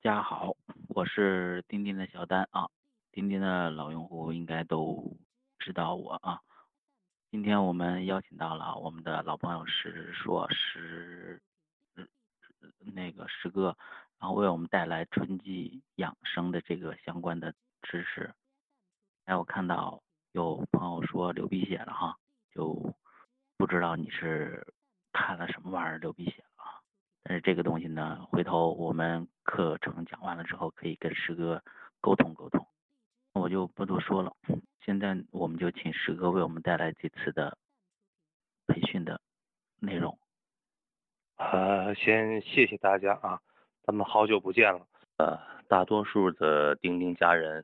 大家好，我是钉钉的小丹啊，钉钉的老用户应该都知道我啊。今天我们邀请到了我们的老朋友石硕石，那个石哥，然后为我们带来春季养生的这个相关的知识。哎，我看到有朋友说流鼻血了哈，就不知道你是看了什么玩意儿流鼻血。但是这个东西呢，回头我们课程讲完了之后，可以跟师哥沟通沟通。我就不多说了，现在我们就请师哥为我们带来这次的培训的内容。呃，先谢谢大家啊，咱们好久不见了。呃，大多数的钉钉家人，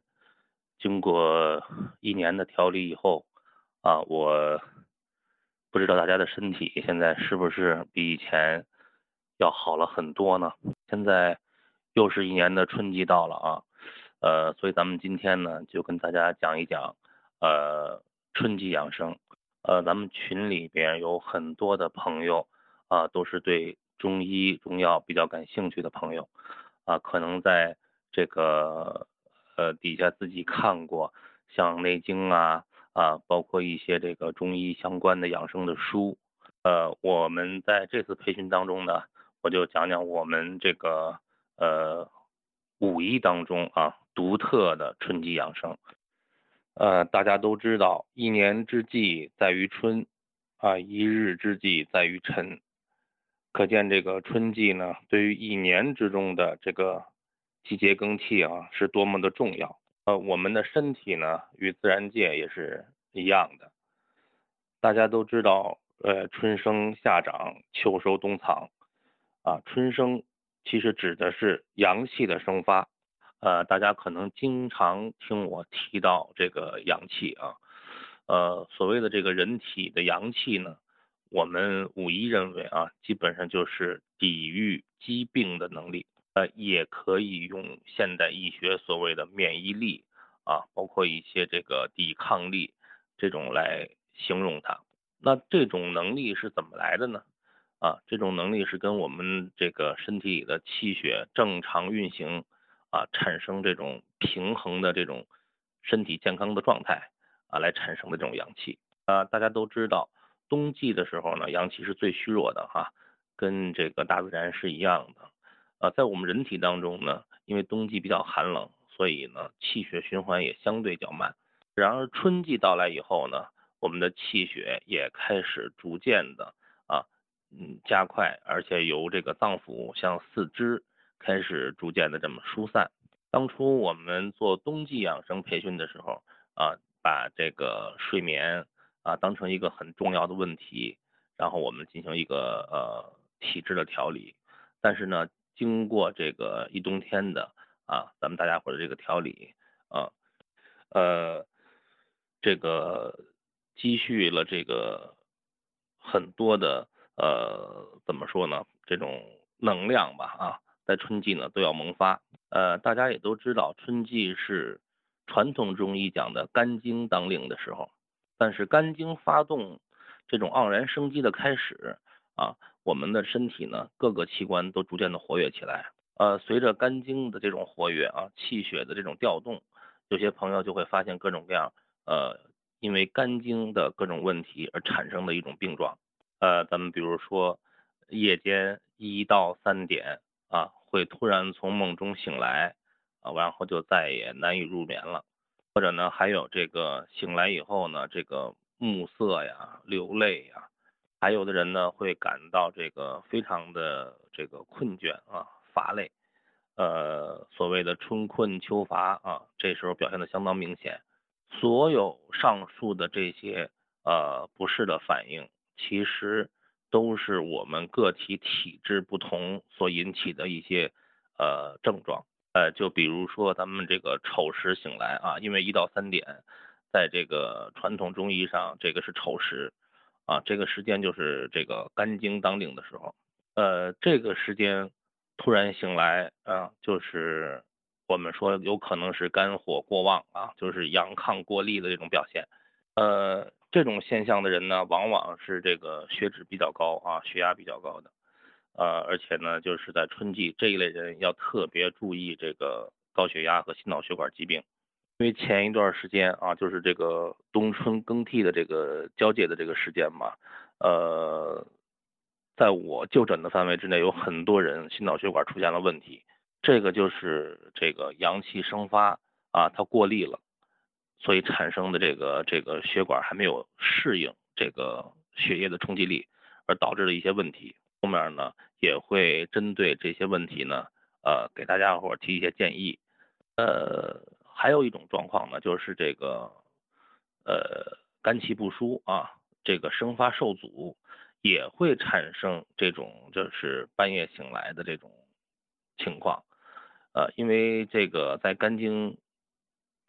经过一年的调理以后啊，我不知道大家的身体现在是不是比以前。要好了很多呢。现在又是一年的春季到了啊，呃，所以咱们今天呢就跟大家讲一讲，呃，春季养生。呃，咱们群里边有很多的朋友啊，都是对中医中药比较感兴趣的朋友啊，可能在这个呃底下自己看过像《内经》啊啊，包括一些这个中医相关的养生的书。呃，我们在这次培训当中呢。我就讲讲我们这个呃五一当中啊独特的春季养生。呃，大家都知道，一年之计在于春，啊，一日之计在于晨。可见这个春季呢，对于一年之中的这个季节更替啊，是多么的重要。呃，我们的身体呢，与自然界也是一样的。大家都知道，呃，春生夏长，秋收冬藏。啊，春生其实指的是阳气的生发，呃，大家可能经常听我提到这个阳气啊，呃，所谓的这个人体的阳气呢，我们武医认为啊，基本上就是抵御疾病的能力，呃，也可以用现代医学所谓的免疫力啊，包括一些这个抵抗力这种来形容它。那这种能力是怎么来的呢？啊，这种能力是跟我们这个身体里的气血正常运行啊，产生这种平衡的这种身体健康的状态啊，来产生的这种阳气啊。大家都知道，冬季的时候呢，阳气是最虚弱的哈，跟这个大自然是一样的啊。在我们人体当中呢，因为冬季比较寒冷，所以呢，气血循环也相对较慢。然而春季到来以后呢，我们的气血也开始逐渐的。嗯，加快，而且由这个脏腑向四肢开始逐渐的这么疏散。当初我们做冬季养生培训的时候啊，把这个睡眠啊当成一个很重要的问题，然后我们进行一个呃体质的调理。但是呢，经过这个一冬天的啊，咱们大家伙的这个调理啊，呃，这个积蓄了这个很多的。呃，怎么说呢？这种能量吧，啊，在春季呢都要萌发。呃，大家也都知道，春季是传统中医讲的肝经当令的时候。但是肝经发动，这种盎然生机的开始啊，我们的身体呢各个器官都逐渐的活跃起来。呃，随着肝经的这种活跃啊，气血的这种调动，有些朋友就会发现各种各样呃，因为肝经的各种问题而产生的一种病状。呃，咱们比如说，夜间一到三点啊，会突然从梦中醒来啊，然后就再也难以入眠了。或者呢，还有这个醒来以后呢，这个目涩呀、流泪呀，还有的人呢会感到这个非常的这个困倦啊、乏累。呃，所谓的春困秋乏啊，这时候表现的相当明显。所有上述的这些呃不适的反应。其实都是我们个体体质不同所引起的一些呃症状，呃，就比如说咱们这个丑时醒来啊，因为一到三点，在这个传统中医上，这个是丑时啊，这个时间就是这个肝经当令的时候，呃，这个时间突然醒来啊，就是我们说有可能是肝火过旺啊，就是阳亢过厉的这种表现，呃。这种现象的人呢，往往是这个血脂比较高啊，血压比较高的。呃，而且呢，就是在春季这一类人要特别注意这个高血压和心脑血管疾病，因为前一段时间啊，就是这个冬春更替的这个交界的这个时间嘛，呃，在我就诊的范围之内，有很多人心脑血管出现了问题，这个就是这个阳气生发啊，它过力了，所以产生的这个这个血管还没有适应这个血液的冲击力，而导致的一些问题。后面呢也会针对这些问题呢，呃，给大家伙提一些建议。呃，还有一种状况呢，就是这个呃肝气不舒啊，这个生发受阻，也会产生这种就是半夜醒来的这种情况。呃，因为这个在肝经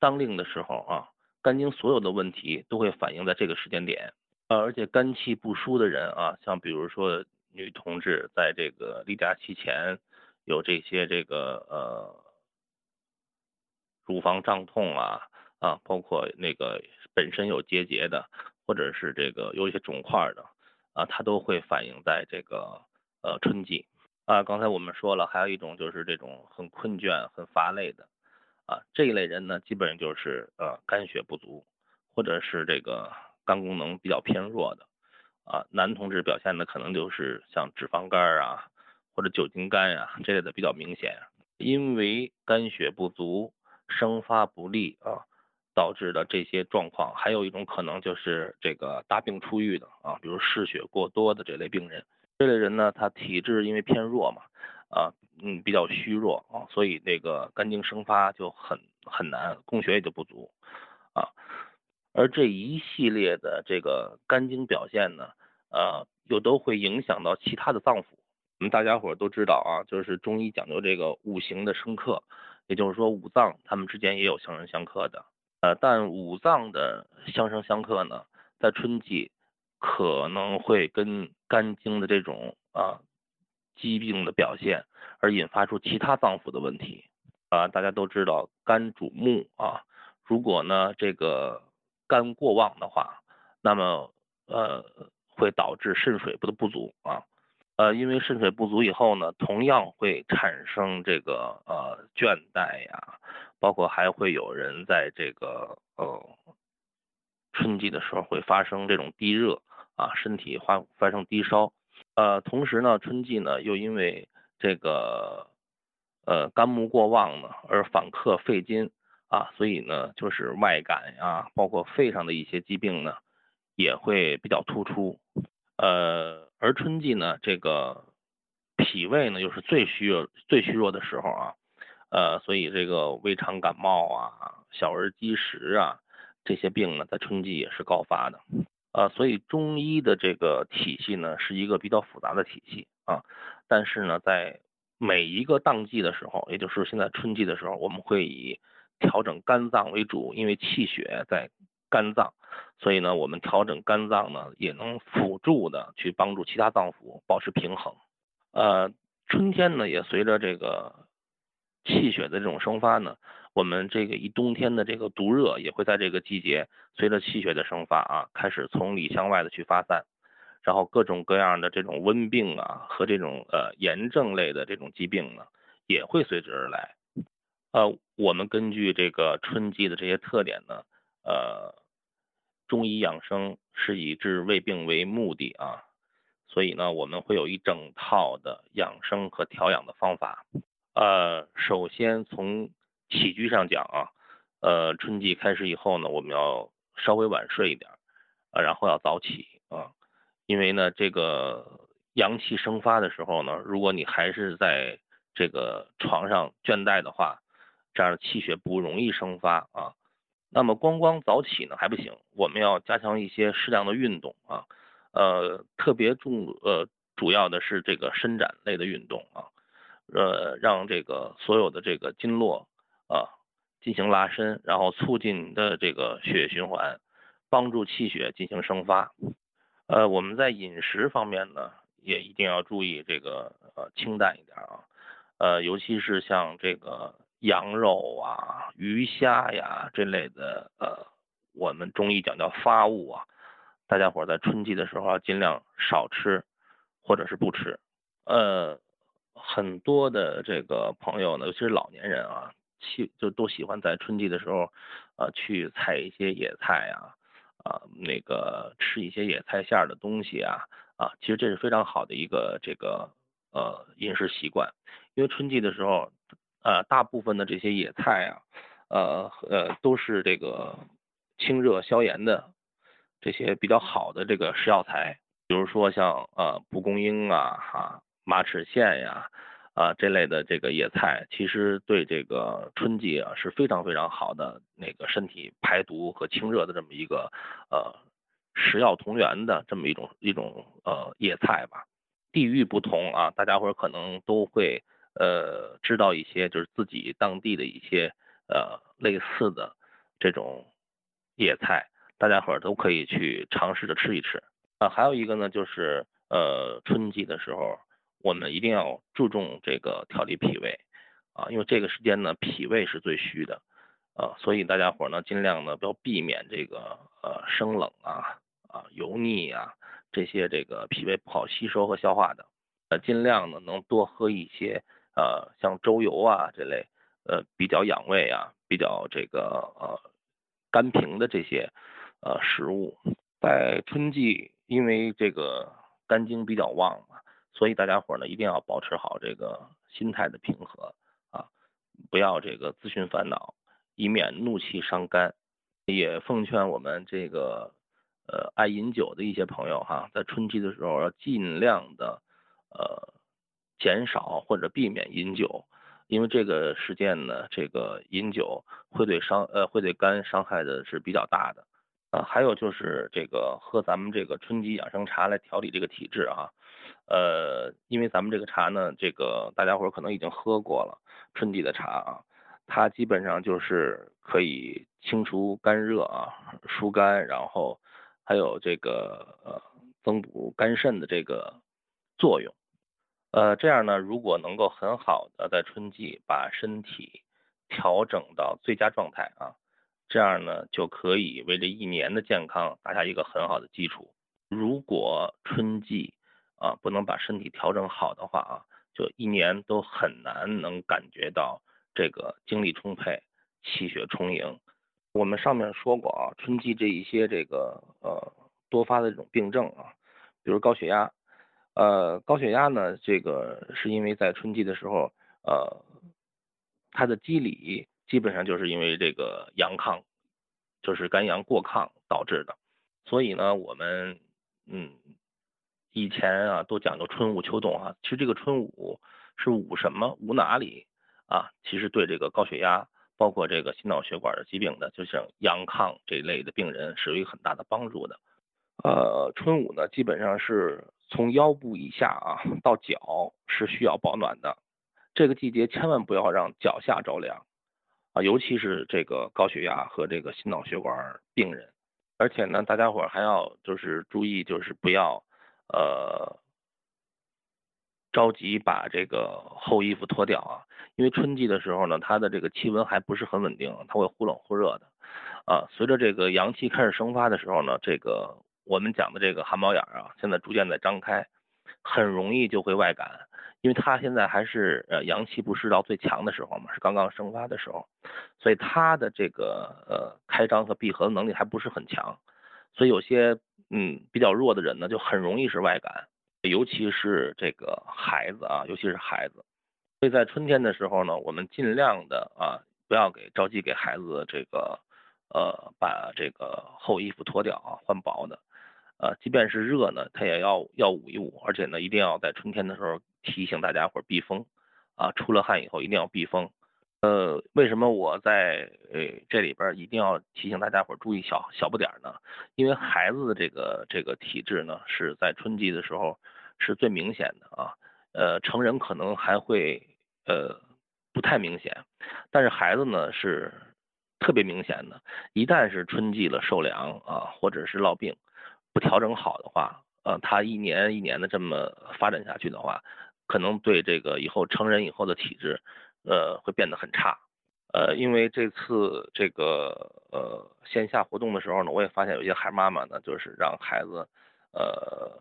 当令的时候啊，肝经所有的问题都会反映在这个时间点。呃，而且肝气不舒的人啊，像比如说。女同志在这个例假期前有这些这个呃乳房胀痛啊啊，包括那个本身有结节的，或者是这个有一些肿块的啊，它都会反映在这个呃春季啊。刚才我们说了，还有一种就是这种很困倦、很乏累的啊，这一类人呢，基本上就是呃肝血不足，或者是这个肝功能比较偏弱的。啊，男同志表现的可能就是像脂肪肝啊，或者酒精肝啊这类的比较明显，因为肝血不足、生发不利啊导致的这些状况，还有一种可能就是这个大病初愈的啊，比如失血过多的这类病人，这类人呢，他体质因为偏弱嘛，啊，嗯，比较虚弱啊，所以那个肝经生发就很很难，供血也就不足啊。而这一系列的这个肝经表现呢，呃，又都会影响到其他的脏腑。我们大家伙都知道啊，就是中医讲究这个五行的生克，也就是说五脏它们之间也有相生相克的。呃，但五脏的相生相克呢，在春季可能会跟肝经的这种啊疾病的表现而引发出其他脏腑的问题。啊，大家都知道肝主目啊，如果呢这个肝过旺的话，那么呃会导致肾水不的不足啊，呃因为肾水不足以后呢，同样会产生这个呃倦怠呀，包括还会有人在这个呃春季的时候会发生这种低热啊，身体发发生低烧，呃同时呢春季呢又因为这个呃肝木过旺呢而反克肺金。啊，所以呢，就是外感呀，包括肺上的一些疾病呢，也会比较突出。呃，而春季呢，这个脾胃呢又是最虚弱、最虚弱的时候啊。呃，所以这个胃肠感冒啊、小儿积食啊这些病呢，在春季也是高发的。啊，所以中医的这个体系呢，是一个比较复杂的体系啊。但是呢，在每一个当季的时候，也就是现在春季的时候，我们会以调整肝脏为主，因为气血在肝脏，所以呢，我们调整肝脏呢，也能辅助的去帮助其他脏腑保持平衡。呃，春天呢，也随着这个气血的这种生发呢，我们这个一冬天的这个毒热也会在这个季节随着气血的生发啊，开始从里向外的去发散，然后各种各样的这种温病啊和这种呃炎症类的这种疾病呢，也会随之而来。呃，我们根据这个春季的这些特点呢，呃，中医养生是以治胃病为目的啊，所以呢，我们会有一整套的养生和调养的方法。呃，首先从起居上讲啊，呃，春季开始以后呢，我们要稍微晚睡一点，啊，然后要早起啊，因为呢，这个阳气生发的时候呢，如果你还是在这个床上倦怠的话，这样气血不容易生发啊，那么光光早起呢还不行，我们要加强一些适量的运动啊，呃，特别重呃主要的是这个伸展类的运动啊，呃，让这个所有的这个经络啊进行拉伸，然后促进你的这个血液循环，帮助气血进行生发。呃，我们在饮食方面呢也一定要注意这个呃清淡一点啊，呃，尤其是像这个。羊肉啊、鱼虾呀这类的，呃，我们中医讲叫发物啊，大家伙在春季的时候尽量少吃，或者是不吃。呃，很多的这个朋友呢，尤其是老年人啊，喜就都喜欢在春季的时候，呃，去采一些野菜啊，啊，那个吃一些野菜馅儿的东西啊，啊，其实这是非常好的一个这个呃饮食习惯，因为春季的时候，呃，大部分的这些野菜啊，呃呃，都是这个清热消炎的这些比较好的这个食药材，比如说像呃蒲公英啊，哈。马齿苋呀，啊这类的这个野菜，其实对这个春季啊是非常非常好的那个身体排毒和清热的这么一个呃食药同源的这么一种一种呃野菜吧。地域不同啊，大家伙儿可能都会呃知道一些就是自己当地的一些呃类似的这种野菜，大家伙儿都可以去尝试着吃一吃啊。还有一个呢，就是呃春季的时候。我们一定要注重这个调理脾胃啊，因为这个时间呢，脾胃是最虚的啊，所以大家伙呢尽量呢不要避免这个呃生冷啊啊油腻啊这些这个脾胃不好吸收和消化的，呃尽量呢能多喝一些呃像粥油啊这类呃比较养胃啊比较这个呃甘平的这些呃食物，在春季因为这个肝经比较旺嘛。所以大家伙呢一定要保持好这个心态的平和啊，不要这个自寻烦恼，以免怒气伤肝。也奉劝我们这个呃爱饮酒的一些朋友哈，在春季的时候要尽量的呃减少或者避免饮酒，因为这个时间呢，这个饮酒会对伤呃会对肝伤害的是比较大的啊。还有就是这个喝咱们这个春季养生茶来调理这个体质啊。呃，因为咱们这个茶呢，这个大家伙可能已经喝过了春季的茶啊，它基本上就是可以清除肝热啊，疏肝，然后还有这个呃增补肝肾的这个作用。呃，这样呢，如果能够很好的在春季把身体调整到最佳状态啊，这样呢就可以为这一年的健康打下一个很好的基础。如果春季啊，不能把身体调整好的话啊，就一年都很难能感觉到这个精力充沛、气血充盈。我们上面说过啊，春季这一些这个呃多发的这种病症啊，比如高血压，呃高血压呢，这个是因为在春季的时候，呃它的机理基本上就是因为这个阳亢，就是肝阳过亢导致的。所以呢，我们嗯。以前啊，都讲究春捂秋冻啊，其实这个春捂是捂什么？捂哪里啊？其实对这个高血压，包括这个心脑血管的疾病的，就像阳亢这一类的病人是有一个很大的帮助的。呃，春捂呢，基本上是从腰部以下啊到脚是需要保暖的。这个季节千万不要让脚下着凉啊，尤其是这个高血压和这个心脑血管病人。而且呢，大家伙还要就是注意，就是不要。呃，着急把这个厚衣服脱掉啊，因为春季的时候呢，它的这个气温还不是很稳定，它会忽冷忽热的啊。随着这个阳气开始生发的时候呢，这个我们讲的这个汗毛眼啊，现在逐渐在张开，很容易就会外感，因为它现在还是呃阳气不湿到最强的时候嘛，是刚刚生发的时候，所以它的这个呃开张和闭合的能力还不是很强，所以有些。嗯，比较弱的人呢，就很容易是外感，尤其是这个孩子啊，尤其是孩子。所以在春天的时候呢，我们尽量的啊，不要给着急给孩子这个呃把这个厚衣服脱掉啊，换薄的。呃，即便是热呢，他也要要捂一捂，而且呢，一定要在春天的时候提醒大家伙避风啊，出了汗以后一定要避风。呃，为什么我在呃这里边一定要提醒大家伙注意小小不点呢？因为孩子的这个这个体质呢，是在春季的时候是最明显的啊。呃，成人可能还会呃不太明显，但是孩子呢是特别明显的。一旦是春季了受凉啊，或者是落病，不调整好的话，呃，他一年一年的这么发展下去的话，可能对这个以后成人以后的体质。呃，会变得很差，呃，因为这次这个呃线下活动的时候呢，我也发现有些孩妈妈呢，就是让孩子呃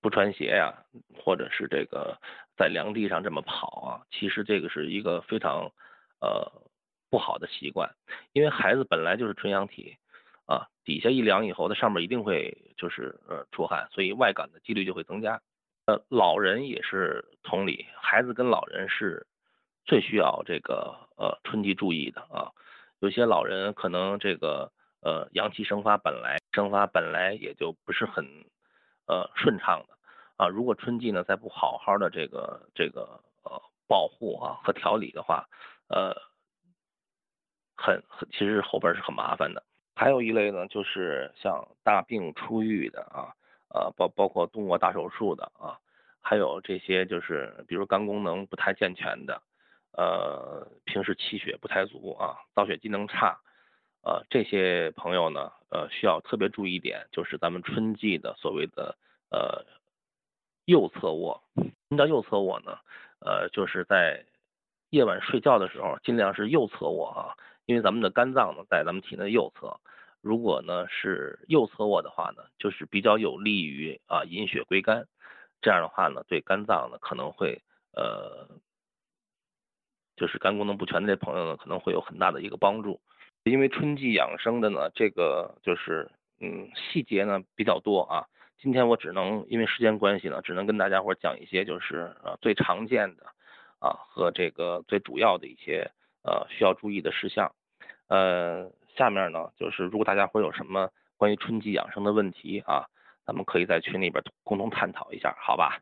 不穿鞋呀，或者是这个在凉地上这么跑啊，其实这个是一个非常呃不好的习惯，因为孩子本来就是纯阳体啊，底下一凉以后，它上面一定会就是呃出汗，所以外感的几率就会增加。呃，老人也是同理，孩子跟老人是最需要这个呃春季注意的啊。有些老人可能这个呃阳气生发本来生发本来也就不是很。呃，顺畅的啊，如果春季呢再不好好的这个这个呃保护啊和调理的话，呃，很很其实后边是很麻烦的。还有一类呢，就是像大病初愈的啊，呃包包括动过大手术的啊，还有这些就是比如肝功能不太健全的，呃平时气血不太足啊，造血机能差。呃，这些朋友呢，呃，需要特别注意一点，就是咱们春季的所谓的呃右侧卧。什么叫右侧卧呢？呃，就是在夜晚睡觉的时候，尽量是右侧卧啊，因为咱们的肝脏呢在咱们体内右侧。如果呢是右侧卧的话呢，就是比较有利于啊引血归肝。这样的话呢，对肝脏呢可能会呃，就是肝功能不全的这朋友呢，可能会有很大的一个帮助。因为春季养生的呢，这个就是嗯细节呢比较多啊。今天我只能因为时间关系呢，只能跟大家伙讲一些就是呃最常见的啊和这个最主要的一些呃需要注意的事项。呃，下面呢就是如果大家会有什么关于春季养生的问题啊，咱们可以在群里边共同探讨一下，好吧？